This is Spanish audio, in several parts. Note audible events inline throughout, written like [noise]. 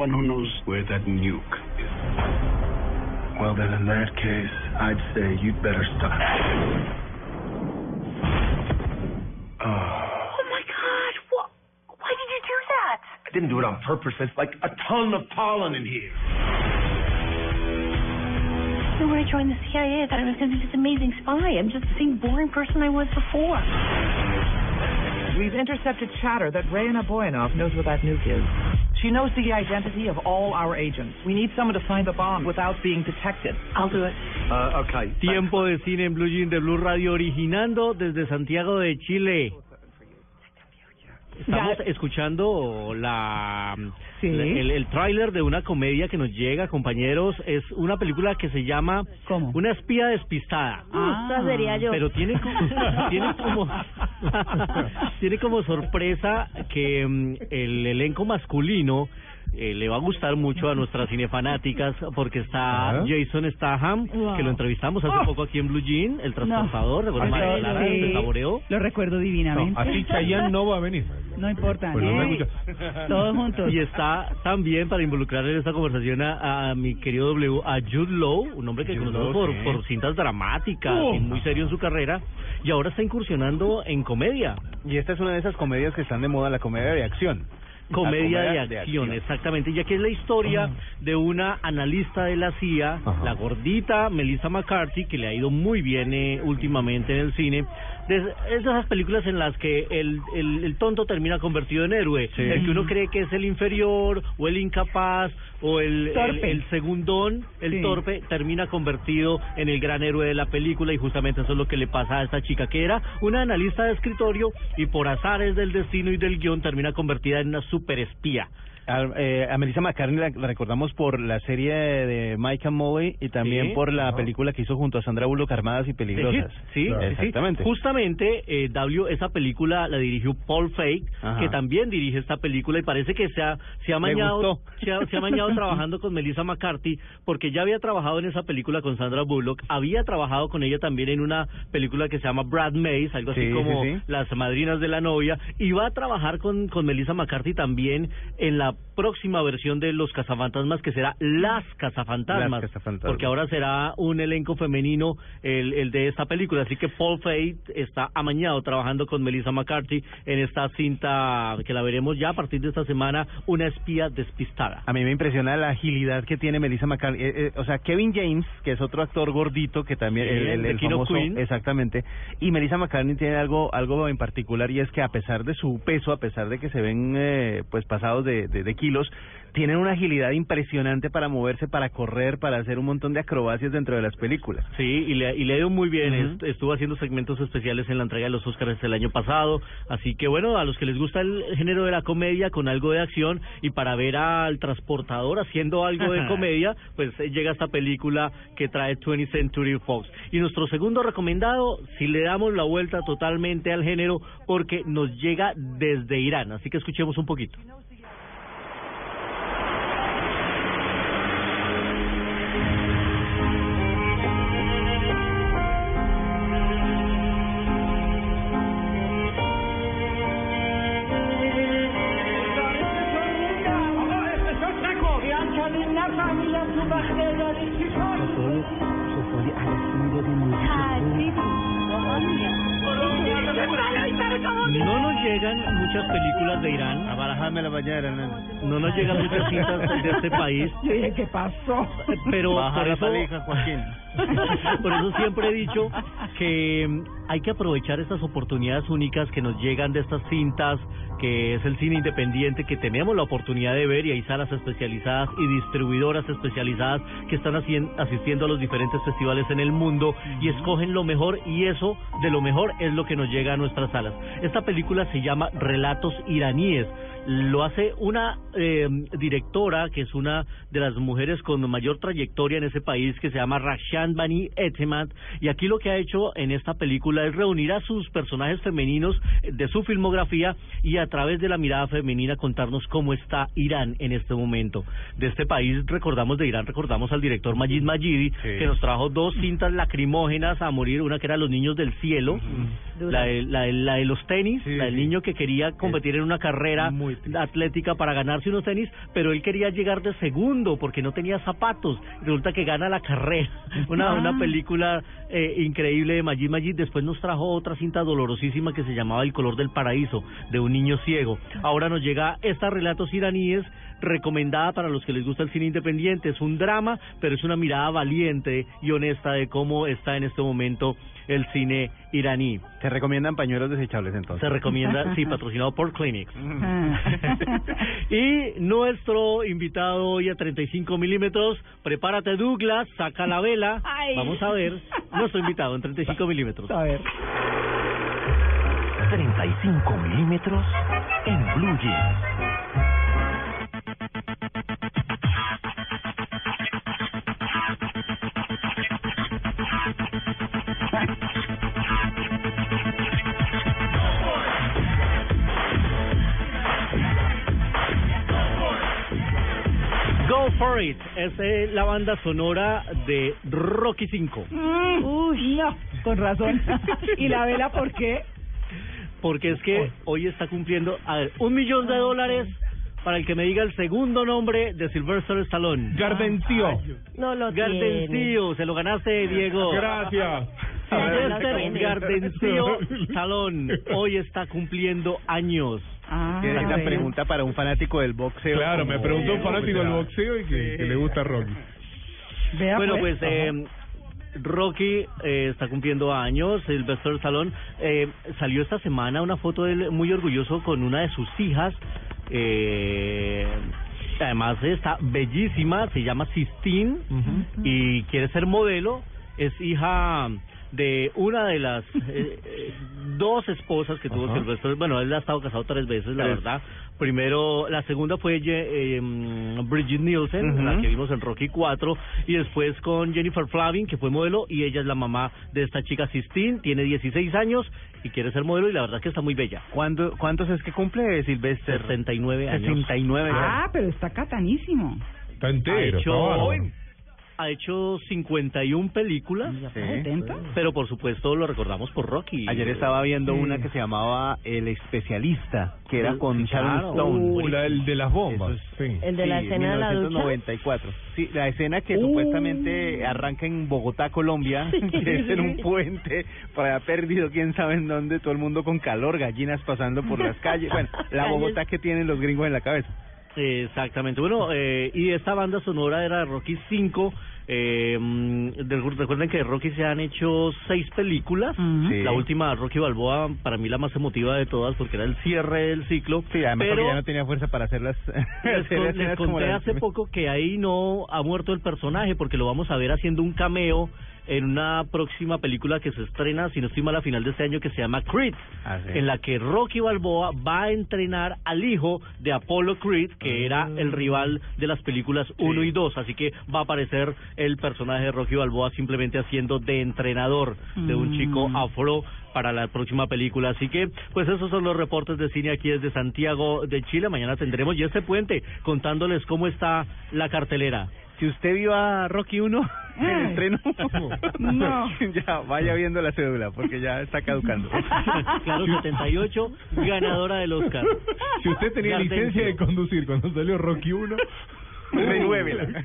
I'm the only one who knows where that nuke is. Well, then, in that case, I'd say you'd better stop. Oh, Oh my god, what? Why did you do that? I didn't do it on purpose. There's like a ton of pollen in here. So when I joined the CIA, I thought I was going to be this amazing spy. I'm just the same boring person I was before. We've intercepted chatter that Reyna Boyanov knows where that nuke is. She knows the identity of all our agents. We need someone to find the bomb without being detected. I'll do it. Uh, okay. Tiempo de cine en Blue Jean de Blue Radio, originando desde Santiago de Chile. Estamos escuchando la, Sí. la- el, el tráiler de una comedia que nos llega, compañeros. Es una película que se llama ¿Cómo? Una espía despistada. Esta sería yo. Pero tiene como, [laughs] tiene como, [laughs] tiene como sorpresa que mm, el elenco masculino eh, le va a gustar mucho a nuestras cinefanáticas porque está [laughs] Jason Statham, que lo entrevistamos hace poco aquí en Blue Jean, el transportador, ¿recuerdas Ay, sí. Clara, de Saboreo? Lo recuerdo divinamente. Así [laughs] Chayanne no va a venir. No importa. Pues no ¿eh? Todos juntos. Y está también para involucrar en esta conversación a, a mi querido W, a Jude Law, un hombre que conocemos por, por cintas dramáticas Uh. y muy serio en su carrera, y ahora está incursionando en comedia. Y esta es una de esas comedias que están de moda, la comedia de acción. [laughs] Comedia La de acción, exactamente, ya que es la historia de una analista de la CIA, Ajá. la gordita Melissa McCarthy, que le ha ido muy bien eh, últimamente en el cine. De, es de esas películas en las que el, el, el tonto termina convertido en héroe, Sí. el que uno cree que es el inferior o el incapaz o el, el, Torpe. el segundón, el Sí. torpe, termina convertido en el gran héroe de la película y justamente eso es lo que le pasa a esta chica, que era una analista de escritorio y por azares del destino y del guion termina convertida en una superespía. Eh, a Melissa McCartney la, la recordamos por la serie de Mike and Molly y también Sí. por la película que hizo junto a Sandra Bullock, Armadas y Peligrosas. Sí, exactamente. Justamente, eh, W, esa película la dirigió Paul Feig, Ajá. que también dirige esta película y parece que se ha, se ha mañado, se ha, se ha mañado trabajando con Melissa McCarthy, porque ya había trabajado en esa película con Sandra Bullock, había trabajado con ella también en una película que se llama Brad Mays, algo así Sí, como. Las Madrinas de la Novia, y va a trabajar con, con Melissa McCarthy también en la próxima versión de Los Cazafantasmas, que será Las Cazafantasmas, Las Cazafantasmas. porque ahora será un elenco femenino el, el de esta película. Así que Paul Feig está amañado trabajando con Melissa McCarthy en esta cinta que la veremos ya a partir de esta semana, Una espía despistada. A mí me impresiona la agilidad que tiene Melissa McCarthy. Eh, eh, o sea, Kevin James, que es otro actor gordito que también el, el, el famoso, exactamente. Y Melissa McCartney tiene algo algo en particular y es que a pesar de su peso, a pesar de que se ven eh, pues pasados de, de, de kilos, tienen una agilidad impresionante para moverse, para correr, para hacer un montón de acrobacias dentro de las películas. Sí, y le, y le ha ido muy bien. Estuvo haciendo segmentos especiales en la entrega de los Oscars el año pasado. Así que bueno, a los que les gusta el género de la comedia con algo de acción y para ver al transportador haciendo algo de [laughs] comedia, pues eh, llega esta película que trae 20th Century Fox. Y nuestro segundo recomendado, si le damos la vuelta totalmente al género, porque nos llega desde Irán. Así que escuchemos un poquito. No nos llegan muchas películas de Irán. A barajarme la bañera, No nos llegan muchas cintas de este país. Yo dije, ¿qué pasó? Pero Baja por la eso, palija, Joaquín. [laughs] por eso siempre he dicho que mm, hay que aprovechar estas oportunidades únicas que nos llegan de estas cintas, que es el cine independiente, que tenemos la oportunidad de ver y hay salas especializadas y distribuidoras especializadas que están asistiendo a los diferentes festivales en el mundo y escogen lo mejor y eso de lo mejor es lo que nos llega a nuestras salas. Esta película se llama Relatos iraníes. Lo hace una eh, directora que es una de las mujeres con mayor trayectoria en ese país que se llama Rakshan Bani Etemat y aquí lo que ha hecho en esta película es reunir a sus personajes femeninos de su filmografía y a través de la mirada femenina contarnos cómo está Irán en este momento. De este país recordamos de Irán, recordamos al director Majid Majidi que nos trajo dos cintas lacrimógenas a morir, una que era Los Niños del Cielo, la, de, la, de, la de los tenis, Sí, la del sí. niño que quería competir en una carrera atlética para ganarse unos tenis, pero él quería llegar de segundo porque no tenía zapatos. Resulta que gana la carrera. [laughs] Una, una película eh, increíble de Majid Majid. Después nos trajo otra cinta dolorosísima que se llamaba El color del paraíso, de un niño ciego. Ahora nos llega esta relatos iraníes recomendada para los que les gusta el cine independiente. Es un drama, pero es una mirada valiente y honesta de cómo está en este momento el cine iraní. Se recomiendan pañuelos desechables entonces. Se recomienda, sí, [laughs] patrocinado por Clinics. Ah. [laughs] Y nuestro invitado hoy a 35 milímetros, prepárate Douglas, saca la vela. Ay. Vamos a ver nuestro invitado en 35 milímetros. A ver. 35 milímetros en Blue Jeans. Go for it. Es eh, la banda sonora de Rocky 5. Mm, Uy, no, con razón. [laughs] ¿Y la vela por qué? Porque es que hoy está cumpliendo, a ver, un millón de dólares para el que me diga el segundo nombre de Sylvester Stallone. Gardencio. No lo tiene. Gardencio, se lo ganaste, Diego. Gracias. Gardencio Stallone [laughs] hoy está cumpliendo años. Ah, es una bueno. pregunta para un fanático del boxeo. Claro, me preguntó un fanático del boxeo y que, que le gusta Rocky. Vea, Bueno, pues Ajá. eh, Rocky eh, está cumpliendo años, Sylvester Stallone. Eh, salió esta semana una foto de él muy orgulloso con una de sus hijas. Eh, además está bellísima, se llama Sistine y quiere ser modelo. Es hija de una de las eh, eh, dos esposas que tuvo Ajá. Sylvester. Bueno, él ha estado casado tres veces, la Tres. verdad. Primero, la segunda fue Ye- eh, mm, Bridget Nielsen, Ujú. la que vimos en Rocky 4, y después con Jennifer Flavin, que fue modelo, y ella es la mamá de esta chica Sistine, tiene 16 años y quiere ser modelo, y la verdad es que está muy bella. ¿Cuándo- ¿Cuántos es que cumple Silvestre? 69 años. 69 Ah, pero está catanísimo. Está Ha entero, está hecho, bárbaro. Ha hecho 51 películas, ¿Ya Sí. está 70? pero por supuesto lo recordamos por Rocky. Ayer estaba viendo Sí. una que se llamaba El Especialista, que era con Sharon claro. Stone. Uh, la del de las bombas. Sí. El de la Sí, escena de la ducha. 1994. Sí, la escena que Uh. supuestamente arranca en Bogotá, Colombia, [laughs] que es en un puente, allá perdido, quién sabe en dónde, todo el mundo con calor, gallinas pasando por las calles. Bueno, [laughs] la. Bogotá que tienen los gringos en la cabeza. Exactamente. Bueno, eh, y esta banda sonora era Rocky 5. Eh, mm, de- recuerden que de Rocky se han hecho seis películas. Sí. La última, Rocky Balboa, para mí la más emotiva de todas porque era el cierre del ciclo. Sí, además porque pero ya no tenía fuerza para hacer las... [laughs] les, con- les conté hace poco que ahí no ha muerto el personaje porque lo vamos a ver haciendo un cameo en una próxima película que se estrena, si no estoy mal, a final de este año que se llama Creed Ah, sí. en la que Rocky Balboa va a entrenar al hijo de Apollo Creed, que era el rival de las películas 1 y 2. Así que va a aparecer el personaje de Rocky Balboa simplemente haciendo de entrenador de un Mm. chico afro para la próxima película. Así que, pues esos son los reportes de cine aquí desde Santiago de Chile. Mañana tendremos ya este puente contándoles cómo está la cartelera. Si usted vio a Rocky 1 en Ay. estreno, No. [laughs] ya vaya viendo la cédula porque ya está caducando. [laughs] claro, 78, ganadora del Oscar. Si usted tenía Gardencio. licencia de conducir cuando salió Rocky 1, Renuévela. [laughs]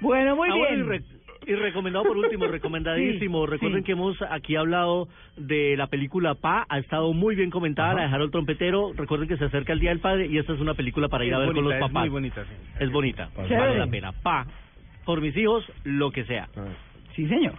Bueno, muy Ah, bien. y, re- y Y recomendado por último, recomendadísimo. Sí, Recuerden sí. que hemos aquí hablado de la película Pa, ha estado muy bien comentada, la de Harold Trompetero. Recuerden que se acerca el Día del Padre y esta es una película para ir a Es ver con los es papás. muy bonita, sí. Es bonita, vale la pena. Pa, por mis hijos, lo que sea. Sí, señor.